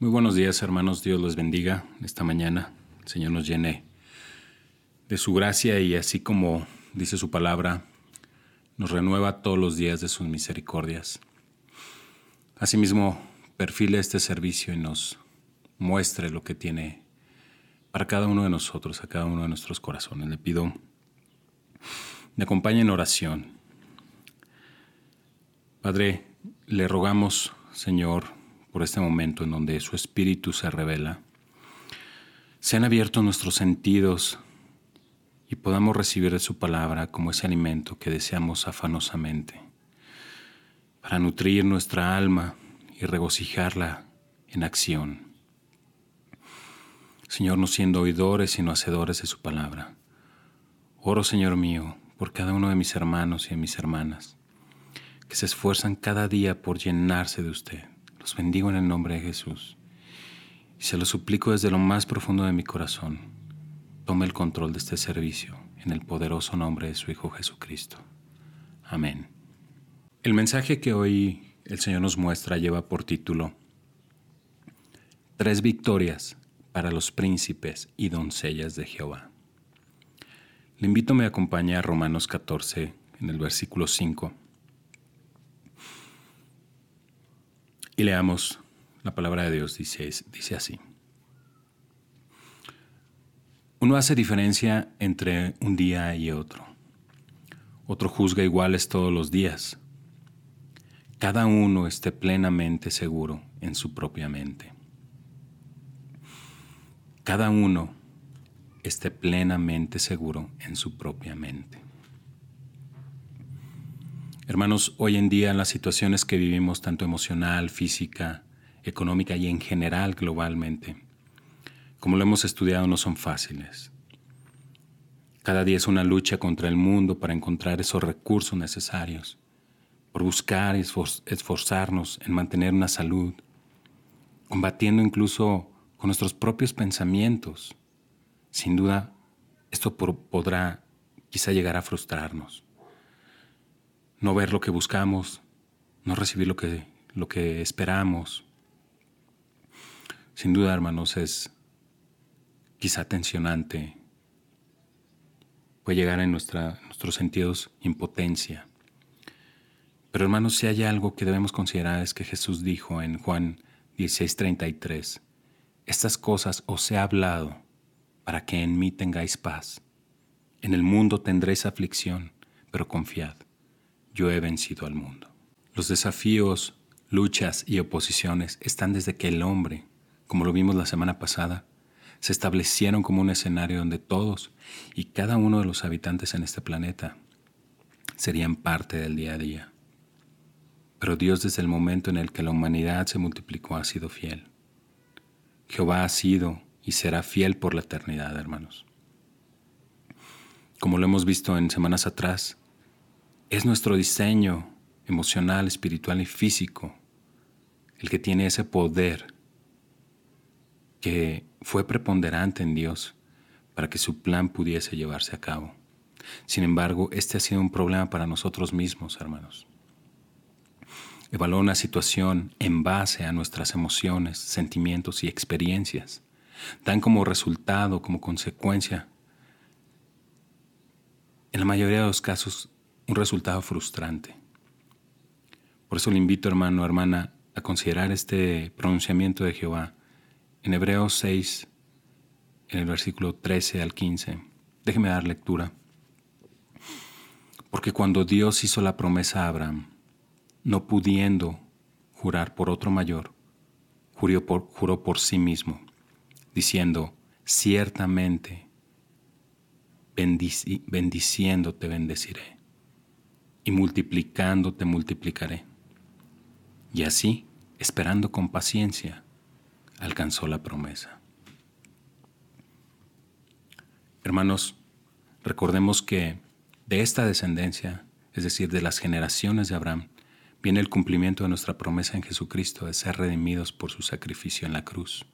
Muy buenos días, hermanos. Dios los bendiga esta mañana. El Señor nos llene de su gracia y así como dice su palabra, nos renueva todos los días de sus misericordias. Asimismo, perfile este servicio y nos muestre lo que tiene para cada uno de nosotros, a cada uno de nuestros corazones. Le pido, me acompañe en oración. Padre, le rogamos, Señor, por este momento en donde su Espíritu se revela, sean abiertos nuestros sentidos y podamos recibir de su palabra como ese alimento que deseamos afanosamente, para nutrir nuestra alma y regocijarla en acción. Señor, no siendo oidores sino hacedores de su palabra. Oro, Señor mío, por cada uno de mis hermanos y de mis hermanas, que se esfuerzan cada día por llenarse de usted. Los bendigo en el nombre de Jesús. Y se lo suplico desde lo más profundo de mi corazón tome el control de este servicio en el poderoso nombre de su Hijo Jesucristo. Amén. El mensaje que hoy el Señor nos muestra lleva por título Tres victorias para los príncipes y doncellas de Jehová. Le invito a me acompañe a Romanos 14 en el versículo 5 y leamos la palabra de Dios, dice, dice así. Uno hace diferencia entre un día y otro. Otro juzga iguales todos los días. Cada uno esté plenamente seguro en su propia mente. Cada uno esté plenamente seguro en su propia mente. Hermanos, hoy en día las situaciones que vivimos, tanto emocional, física, económica y en general globalmente, como lo hemos estudiado, no son fáciles. Cada día es una lucha contra el mundo para encontrar esos recursos necesarios, por buscar y esforzarnos en mantener una salud, combatiendo incluso con nuestros propios pensamientos. Sin duda, esto podrá quizá llegar a frustrarnos. No ver lo que buscamos, no recibir lo que, lo que esperamos. Sin duda, hermanos, es quizá tensionante, puede llegar en nuestros sentidos impotencia. Pero hermanos, si hay algo que debemos considerar es que Jesús dijo en Juan 16:33, estas cosas os he hablado para que en mí tengáis paz. En el mundo tendréis aflicción, pero confiad, yo he vencido al mundo. Los desafíos, luchas y oposiciones están desde que el hombre, como lo vimos la semana pasada, se establecieron como un escenario donde todos y cada uno de los habitantes en este planeta serían parte del día a día. Pero Dios desde el momento en el que la humanidad se multiplicó ha sido fiel. Jehová ha sido y será fiel por la eternidad, hermanos. Como lo hemos visto en semanas atrás, es nuestro diseño emocional, espiritual y físico el que tiene ese poder que fue preponderante en Dios para que su plan pudiese llevarse a cabo. Sin embargo, este ha sido un problema para nosotros mismos, hermanos. Evalúa una situación en base a nuestras emociones, sentimientos y experiencias. Dan como resultado, como consecuencia, en la mayoría de los casos, un resultado frustrante. Por eso le invito, hermano, hermana, a considerar este pronunciamiento de Jehová en Hebreos 6, en el versículo 13 al 15. Déjeme dar lectura. Porque cuando Dios hizo la promesa a Abraham, no pudiendo jurar por otro mayor, juró por, juró por sí mismo, diciendo, ciertamente bendiciéndote bendeciré, y multiplicándote multiplicaré. Y así, esperando con paciencia, alcanzó la promesa. Hermanos, recordemos que de esta descendencia, es decir, de las generaciones de Abraham, viene el cumplimiento de nuestra promesa en Jesucristo de ser redimidos por su sacrificio en la cruz.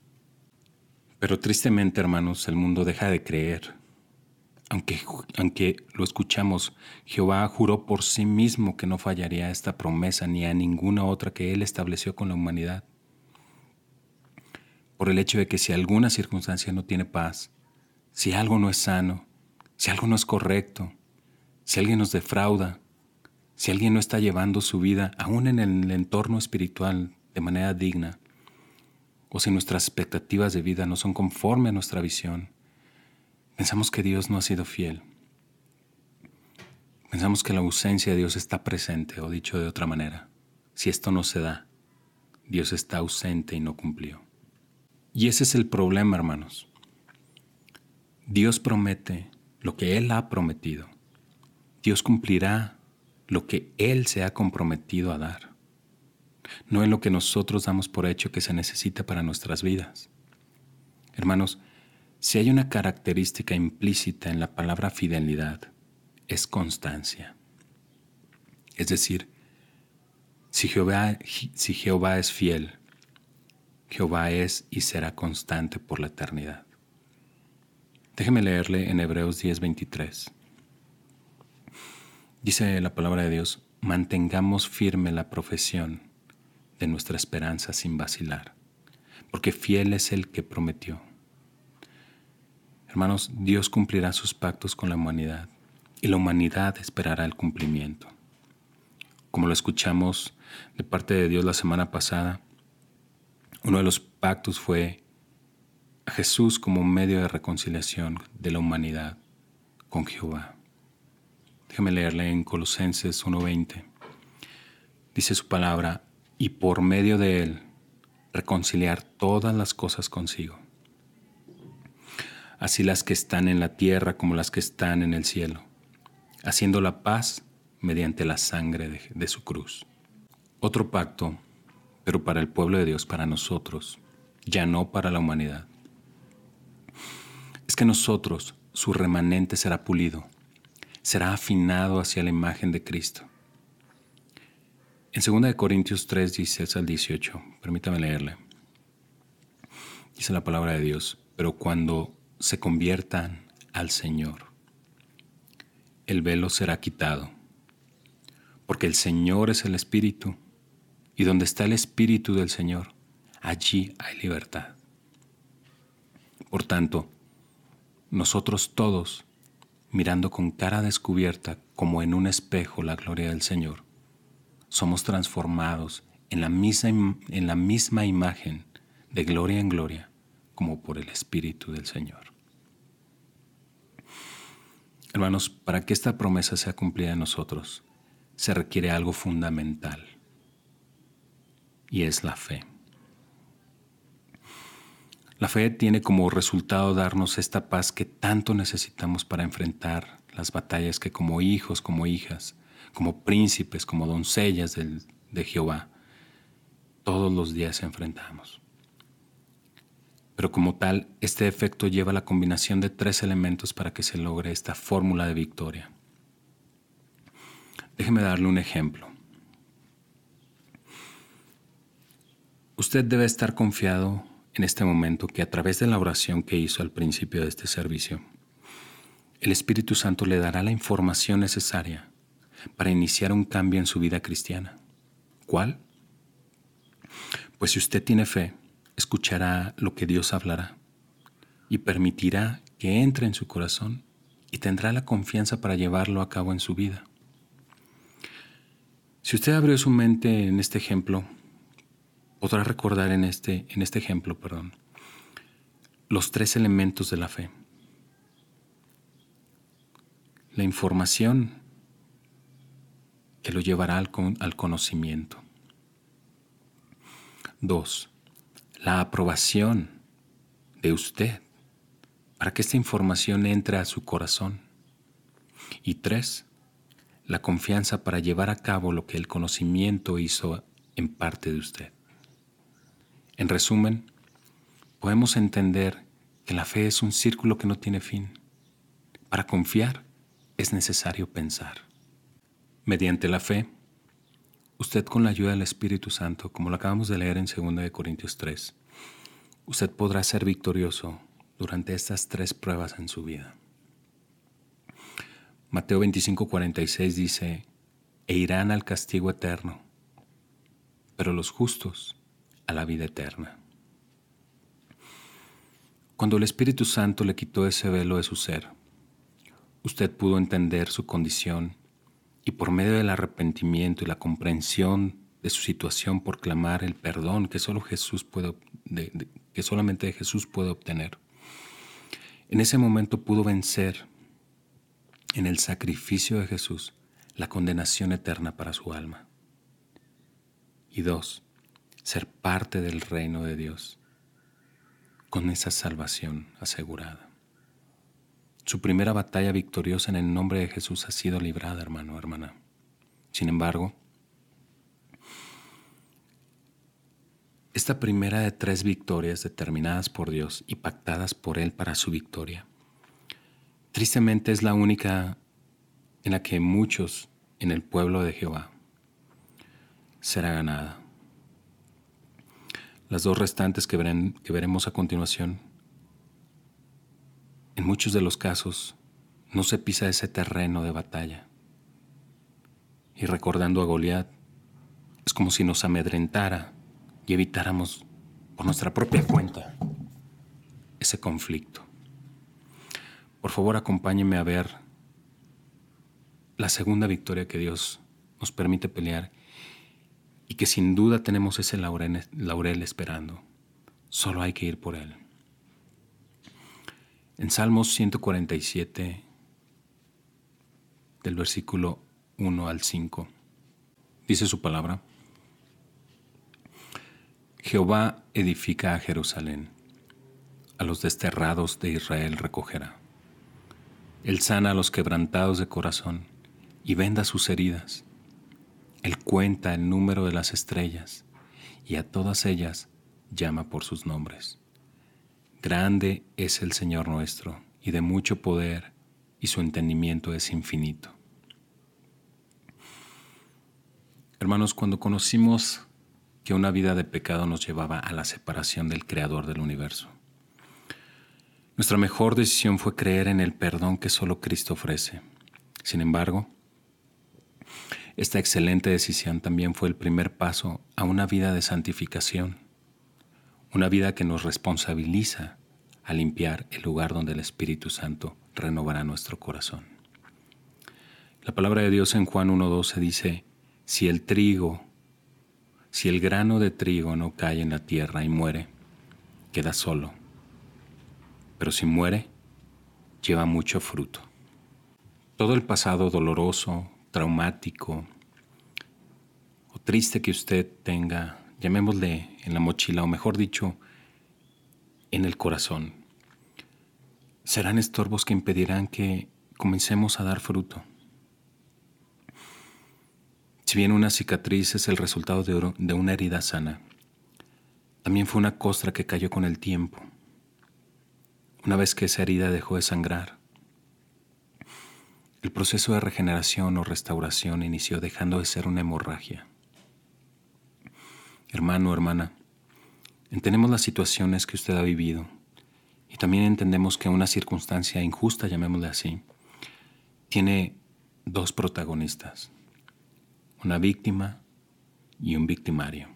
Pero tristemente, hermanos, el mundo deja de creer. Aunque, aunque lo escuchamos, Jehová juró por sí mismo que no fallaría a esta promesa ni a ninguna otra que él estableció con la humanidad. por el hecho de que si alguna circunstancia no tiene paz, si algo no es sano, si algo no es correcto, si alguien nos defrauda, si alguien no está llevando su vida aún en el entorno espiritual de manera digna, o si nuestras expectativas de vida no son conforme a nuestra visión, pensamos que Dios no ha sido fiel. Pensamos que la ausencia de Dios está presente, o dicho de otra manera, si esto no se da, Dios está ausente y no cumplió. Y ese es el problema, hermanos. Dios promete lo que Él ha prometido. Dios cumplirá lo que Él se ha comprometido a dar, no en lo que nosotros damos por hecho que se necesita para nuestras vidas. Hermanos, si hay una característica implícita en la palabra fidelidad, es constancia. Es decir, si Jehová, es fiel, Jehová es y será constante por la eternidad. Déjeme leerle en Hebreos 10:23. Dice la palabra de Dios, mantengamos firme la profesión de nuestra esperanza sin vacilar, porque fiel es el que prometió. Hermanos, Dios cumplirá sus pactos con la humanidad y la humanidad esperará el cumplimiento. Como lo escuchamos de parte de Dios la semana pasada, uno de los pactos fue a Jesús como medio de reconciliación de la humanidad con Jehová. Déjame leerle en Colosenses 1:20. Dice su palabra, y por medio de él reconciliar todas las cosas consigo, así las que están en la tierra como las que están en el cielo, haciendo la paz mediante la sangre de, su cruz. Otro pacto, pero para el pueblo de Dios, para nosotros, ya no para la humanidad. Es que nosotros, su remanente será pulido, será afinado hacia la imagen de Cristo. En 2 Corintios 3, 16 al 18, permítame leerle. Dice la palabra de Dios, pero cuando se conviertan al Señor, el velo será quitado, porque el Señor es el Espíritu y donde está el Espíritu del Señor, allí hay libertad. Por tanto, nosotros todos, mirando con cara descubierta como en un espejo la gloria del Señor, somos transformados en la misma, en la misma imagen de gloria en gloria como por el Espíritu del Señor. Hermanos, para que esta promesa sea cumplida en nosotros, se requiere algo fundamental y es la fe. La fe tiene como resultado darnos esta paz que tanto necesitamos para enfrentar las batallas que como hijos, como hijas, como príncipes, como doncellas de Jehová, todos los días enfrentamos. Pero como tal, este efecto lleva la combinación de tres elementos para que se logre esta fórmula de victoria. Déjeme darle un ejemplo. Usted debe estar confiado en este momento que a través de la oración que hizo al principio de este servicio, el Espíritu Santo le dará la información necesaria para iniciar un cambio en su vida cristiana. ¿Cuál? Pues si usted tiene fe, escuchará lo que Dios hablará y permitirá que entre en su corazón y tendrá la confianza para llevarlo a cabo en su vida. Si usted abrió su mente en este ejemplo, podrá recordar en este, en este ejemplo, perdón, los tres elementos de la fe. La información que lo llevará al, al conocimiento. Dos, la aprobación de usted para que esta información entre a su corazón. Y tres, la confianza para llevar a cabo lo que el conocimiento hizo en parte de usted. En resumen, podemos entender que la fe es un círculo que no tiene fin. Para confiar es necesario pensar. Mediante la fe, usted con la ayuda del Espíritu Santo, como lo acabamos de leer en 2 Corintios 3, usted podrá ser victorioso durante estas tres pruebas en su vida. Mateo 25:46 dice, e irán al castigo eterno, pero los justos a la vida eterna. Cuando el Espíritu Santo le quitó ese velo de su ser, usted pudo entender su condición y por medio del arrepentimiento y la comprensión de su situación por clamar el perdón que solo Jesús puede que solamente Jesús puede obtener. En ese momento pudo vencer en el sacrificio de Jesús la condenación eterna para su alma. Y dos, ser parte del reino de Dios con esa salvación asegurada. Su primera batalla victoriosa en el nombre de Jesús ha sido librada, hermano, hermana. Sin embargo, esta primera de tres victorias determinadas por Dios y pactadas por Él para su victoria, tristemente es la única en la que muchos en el pueblo de Jehová será ganada. Las dos restantes que, veremos a continuación, en muchos de los casos no se pisa ese terreno de batalla. Y recordando a Goliat, es como si nos amedrentara y evitáramos por nuestra propia cuenta ese conflicto. Por favor, acompáñeme a ver la segunda victoria que Dios nos permite pelear y que sin duda tenemos ese laurel, esperando. Solo hay que ir por él. En Salmos 147, del versículo 1 al 5, dice su palabra, Jehová edifica a Jerusalén, a los desterrados de Israel recogerá. Él sana a los quebrantados de corazón y venda sus heridas él cuenta el número de las estrellas y a todas ellas llama por sus nombres. Grande es el Señor nuestro y de mucho poder y su entendimiento es infinito. Hermanos, cuando conocimos que una vida de pecado nos llevaba a la separación del Creador del universo, nuestra mejor decisión fue creer en el perdón que solo Cristo ofrece. Sin embargo, esta excelente decisión también fue el primer paso a una vida de santificación, una vida que nos responsabiliza a limpiar el lugar donde el Espíritu Santo renovará nuestro corazón. La palabra de Dios en Juan 1.12 dice, si el trigo, si el grano de trigo no cae en la tierra y muere, queda solo, pero si muere, lleva mucho fruto. Todo el pasado doloroso, traumático o triste que usted tenga, llamémosle en la mochila o mejor dicho, en el corazón, serán estorbos que impedirán que comencemos a dar fruto. Si bien una cicatriz es el resultado de, de una herida sana, también fue una costra que cayó con el tiempo. Una vez que esa herida dejó de sangrar, el proceso de regeneración o restauración inició dejando de ser una hemorragia. Hermano, hermana, entendemos las situaciones que usted ha vivido y también entendemos que una circunstancia injusta, llamémosle así, tiene dos protagonistas, una víctima y un victimario.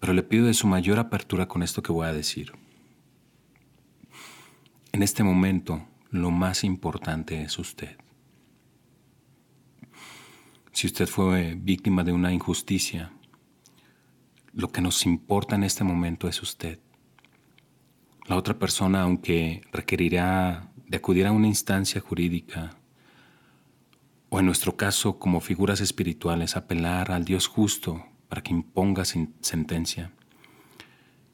Pero le pido de su mayor apertura con esto que voy a decir. En este momento, lo más importante es usted. Si usted fue víctima de una injusticia, lo que nos importa en este momento es usted. La otra persona, aunque requerirá de acudir a una instancia jurídica, o en nuestro caso como figuras espirituales, apelar al Dios justo para que imponga sentencia,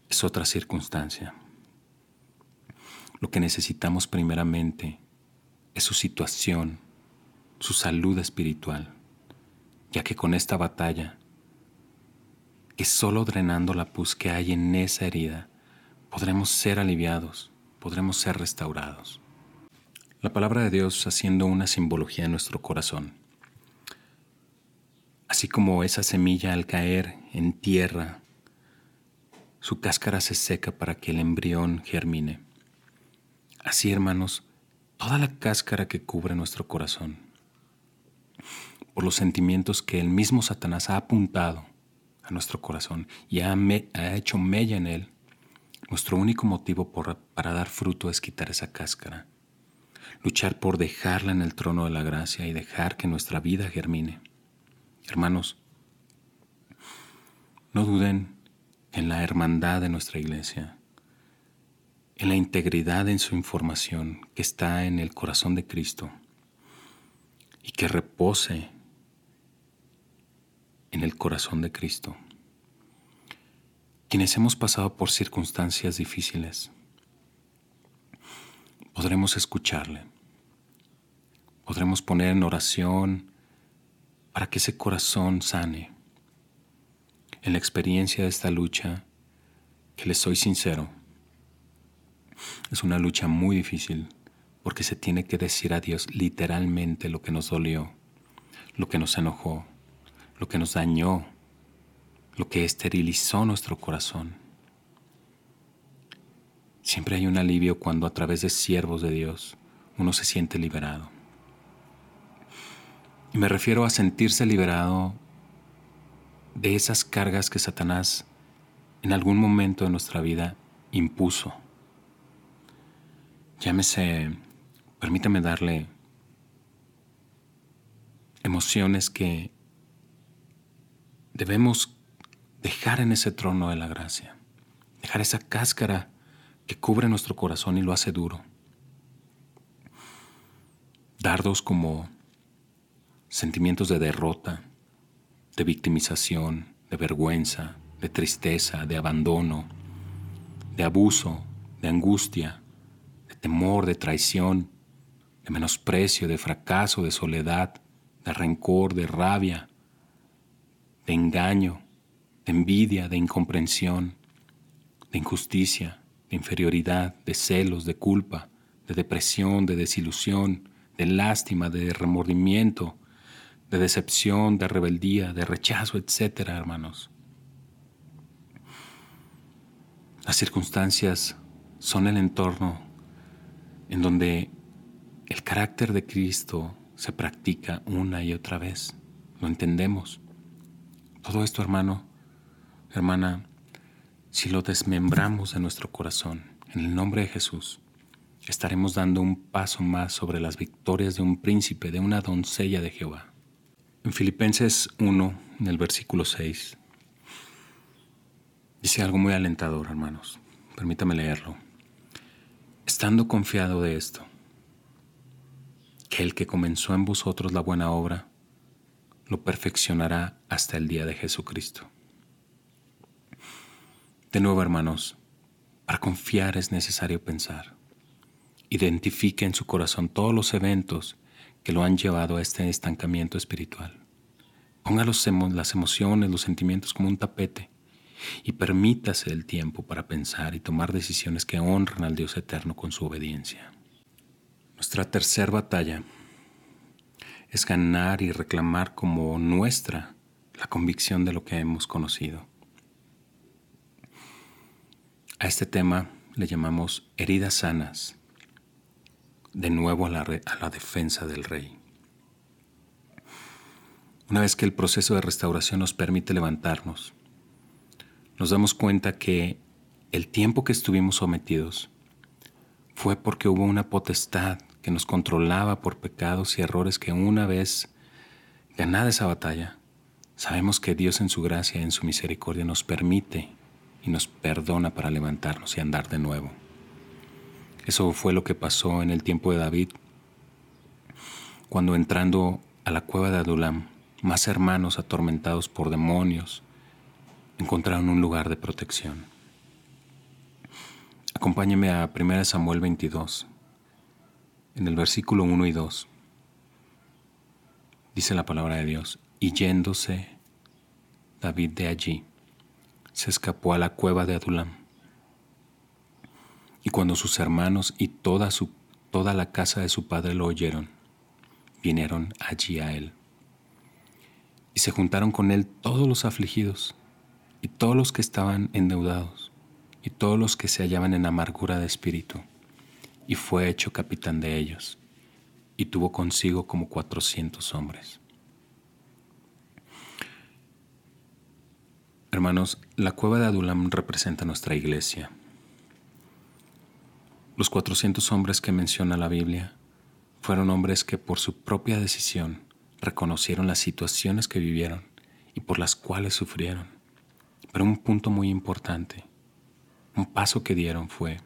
es otra circunstancia. Lo que necesitamos primeramente es su situación, su salud espiritual, ya que con esta batalla, es solo drenando la pus que hay en esa herida, podremos ser aliviados, podremos ser restaurados. La palabra de Dios haciendo una simbología en nuestro corazón. Así como esa semilla al caer en tierra, su cáscara se seca para que el embrión germine. Así, hermanos, toda la cáscara que cubre nuestro corazón, por los sentimientos que el mismo Satanás ha apuntado a nuestro corazón y ha, hecho mella en él, Nuestro único motivo para dar fruto es quitar esa cáscara, luchar por dejarla en el trono de la gracia y dejar que nuestra vida germine. Hermanos, no duden en la hermandad de nuestra iglesia, en la integridad en su información que está en el corazón de Cristo y que repose en el corazón de Cristo. Quienes hemos pasado por circunstancias difíciles, podremos escucharle, podremos poner en oración para que ese corazón sane. En la experiencia de esta lucha, que les soy sincero, es una lucha muy difícil porque se tiene que decir a Dios literalmente lo que nos dolió, lo que nos enojó, lo que nos dañó, lo que esterilizó nuestro corazón. Siempre hay un alivio cuando a través de siervos de Dios uno se siente liberado. Y me refiero a sentirse liberado de esas cargas que Satanás en algún momento de nuestra vida impuso. Llámese, permítame darle emociones que debemos dejar en ese trono de la gracia, dejar esa cáscara que cubre nuestro corazón y lo hace duro. Dardos como sentimientos de derrota, de victimización, de vergüenza, de tristeza, de abandono, de abuso, de angustia, de temor, de traición, de menosprecio, de fracaso, de soledad, de rencor, de rabia, de engaño, de envidia, de incomprensión, de injusticia, de inferioridad, de celos, de culpa, de depresión, de desilusión, de lástima, de remordimiento, de decepción, de rebeldía, de rechazo, etcétera, hermanos. Las circunstancias son el entorno en donde el carácter de Cristo se practica una y otra vez. Lo entendemos. Todo esto, hermano, hermana, si lo desmembramos de nuestro corazón, en el nombre de Jesús, estaremos dando un paso más sobre las victorias de un príncipe, de una doncella de Jehová. En Filipenses 1, en el versículo 6, dice algo muy alentador, hermanos. Permítame leerlo. Estando confiado de esto, que el que comenzó en vosotros la buena obra, lo perfeccionará hasta el día de Jesucristo. De nuevo, hermanos, para confiar es necesario pensar. Identifique en su corazón todos los eventos que lo han llevado a este estancamiento espiritual. Ponga las emociones, los sentimientos como un tapete y permítase el tiempo para pensar y tomar decisiones que honran al Dios eterno con su obediencia. Nuestra tercera batalla es ganar y reclamar como nuestra la convicción de lo que hemos conocido. A este tema le llamamos heridas sanas de nuevo a la, a la defensa del rey. Una vez que el proceso de restauración nos permite levantarnos, nos damos cuenta que el tiempo que estuvimos sometidos fue porque hubo una potestad que nos controlaba por pecados y errores que una vez ganada esa batalla, sabemos que Dios en su gracia en su misericordia nos permite y nos perdona para levantarnos y andar de nuevo. Eso fue lo que pasó en el tiempo de David, cuando entrando a la cueva de Adulam, más hermanos atormentados por demonios encontraron un lugar de protección. Acompáñeme a 1 Samuel 22, en el versículo 1 y 2. Dice la palabra de Dios, y yéndose David de allí, se escapó a la cueva de Adulam y cuando sus hermanos y toda, su, toda la casa de su padre lo oyeron, vinieron allí a él. Y se juntaron con él todos los afligidos, y todos los que estaban endeudados, y todos los que se hallaban en amargura de espíritu, y fue hecho capitán de ellos, y tuvo consigo como cuatrocientos hombres. Hermanos, la cueva de Adulam representa nuestra iglesia Los 400 hombres que menciona la Biblia fueron hombres que por su propia decisión reconocieron las situaciones que vivieron y por las cuales sufrieron. Pero un punto muy importante, un paso que dieron fue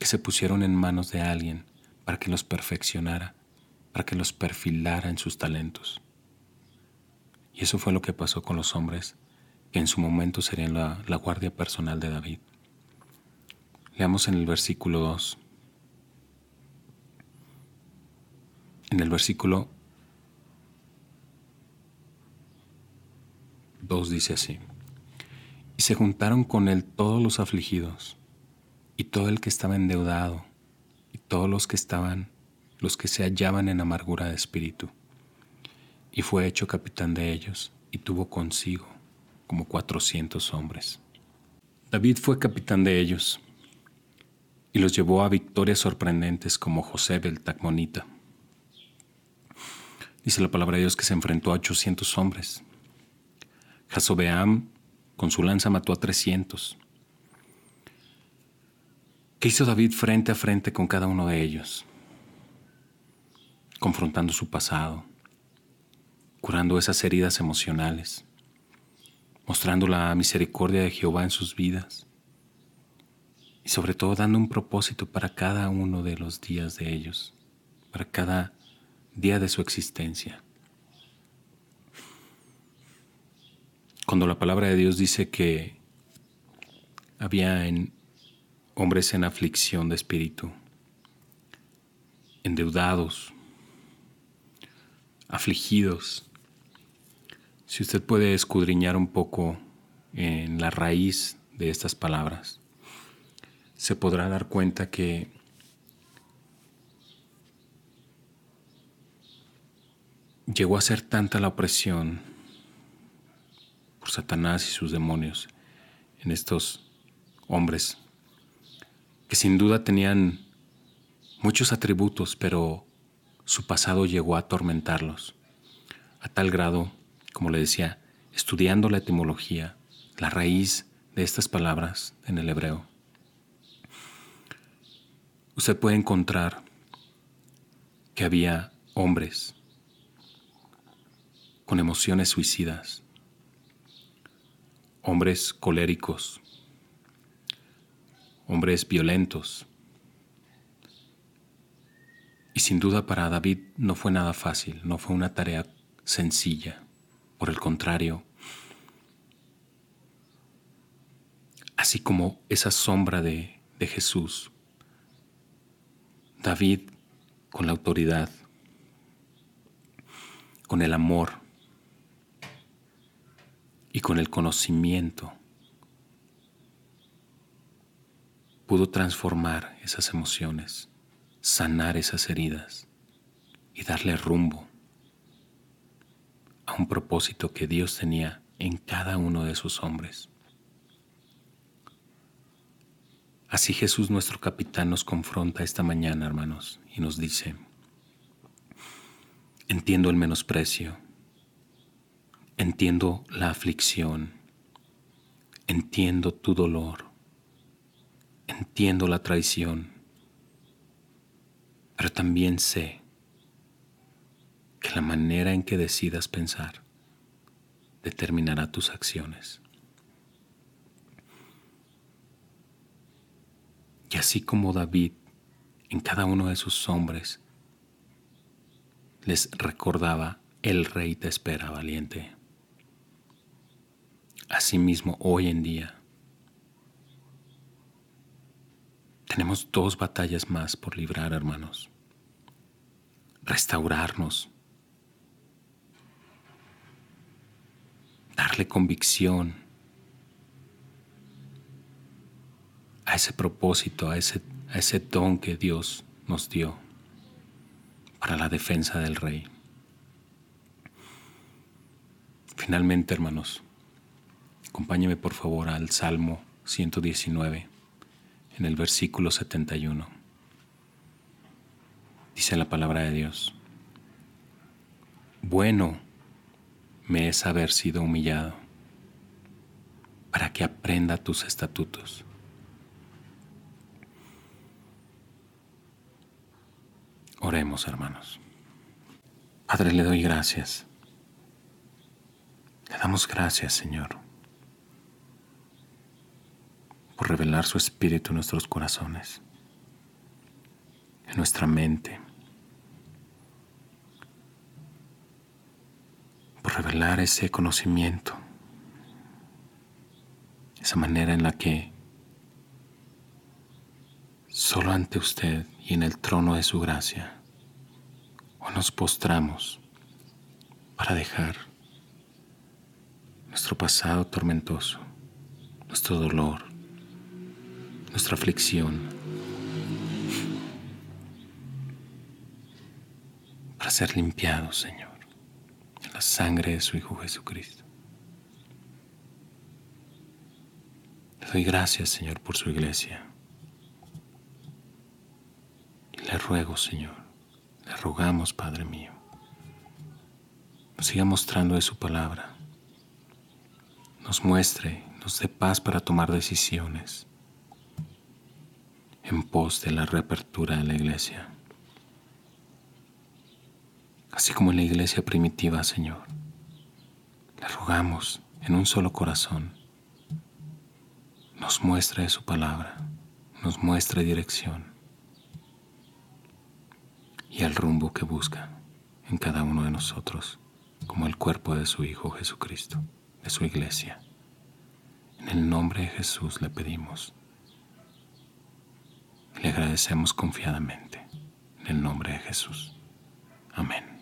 que se pusieron en manos de alguien para que los perfeccionara, para que los perfilara en sus talentos. Y eso fue lo que pasó con los hombres que en su momento serían la, guardia personal de David. Leamos en el versículo 2. En el versículo 2 dice así. Y se juntaron con él todos los afligidos y todo el que estaba endeudado, y todos los que estaban, los que se hallaban en amargura de espíritu. Y fue hecho capitán de ellos, y tuvo consigo como cuatrocientos hombres. David fue capitán de ellos, y los llevó a victorias sorprendentes como José el Tacmonita. Dice la palabra de Dios que se enfrentó a ochocientos hombres. Jasobeam con su lanza mató a trescientos. ¿Qué hizo David frente a frente con cada uno de ellos? Confrontando su pasado, curando esas heridas emocionales, mostrando la misericordia de Jehová en sus vidas y sobre todo dando un propósito para cada uno de los días de ellos, para cada día de su existencia. Cuando la palabra de Dios dice que había en hombres en aflicción de espíritu, endeudados, afligidos. Si usted puede escudriñar un poco en la raíz de estas palabras, se podrá dar cuenta que llegó a ser tanta la opresión por Satanás y sus demonios en estos hombres que sin duda tenían muchos atributos, pero su pasado llegó a atormentarlos, a tal grado, como le decía, estudiando la etimología, la raíz de estas palabras en el hebreo. Usted puede encontrar que había hombres con emociones suicidas, hombres coléricos, hombres violentos. Y sin duda para David no fue nada fácil, no fue una tarea sencilla. Por el contrario, así como esa sombra de, de Jesús, David con la autoridad, con el amor y con el conocimiento pudo transformar esas emociones, sanar esas heridas y darle rumbo a un propósito que Dios tenía en cada uno de sus hombres. Así Jesús nuestro capitán nos confronta esta mañana, hermanos, y nos dice, entiendo el menosprecio, entiendo la aflicción, entiendo tu dolor, Entiendo la traición, pero también sé que la manera en que decidas pensar determinará tus acciones. Y así como David en cada uno de sus hombres les recordaba, el rey te espera valiente. Asimismo, hoy en día, Tenemos dos batallas más por librar, hermanos. Restaurarnos. Darle convicción a ese propósito, a ese, a ese don que Dios nos dio para la defensa del Rey. Finalmente, hermanos, acompáñeme por favor al Salmo 119 en el versículo 71. Dice la palabra de Dios, bueno me es haber sido humillado para que aprenda tus estatutos. Oremos, hermanos. Padre, le doy gracias. Le damos gracias, Señor, por revelar su espíritu en nuestros corazones, en nuestra mente, por revelar ese conocimiento, esa manera en la que solo ante usted y en el trono de su gracia, o nos postramos para dejar nuestro pasado tormentoso, nuestro dolor, nuestra aflicción, para ser limpiados, Señor, en la sangre de su Hijo Jesucristo. Le doy gracias, Señor, por su iglesia. Le ruego, Señor, le rogamos, Padre mío, nos siga mostrando de su palabra, nos muestre, nos dé paz para tomar decisiones en pos de la reapertura de la iglesia, así como en la iglesia primitiva, Señor. Le rogamos en un solo corazón, nos muestre su palabra, nos muestre dirección y el rumbo que busca en cada uno de nosotros como el cuerpo de su Hijo Jesucristo, de su iglesia. En el nombre de Jesús le pedimos. Le agradecemos confiadamente. En el nombre de Jesús. Amén.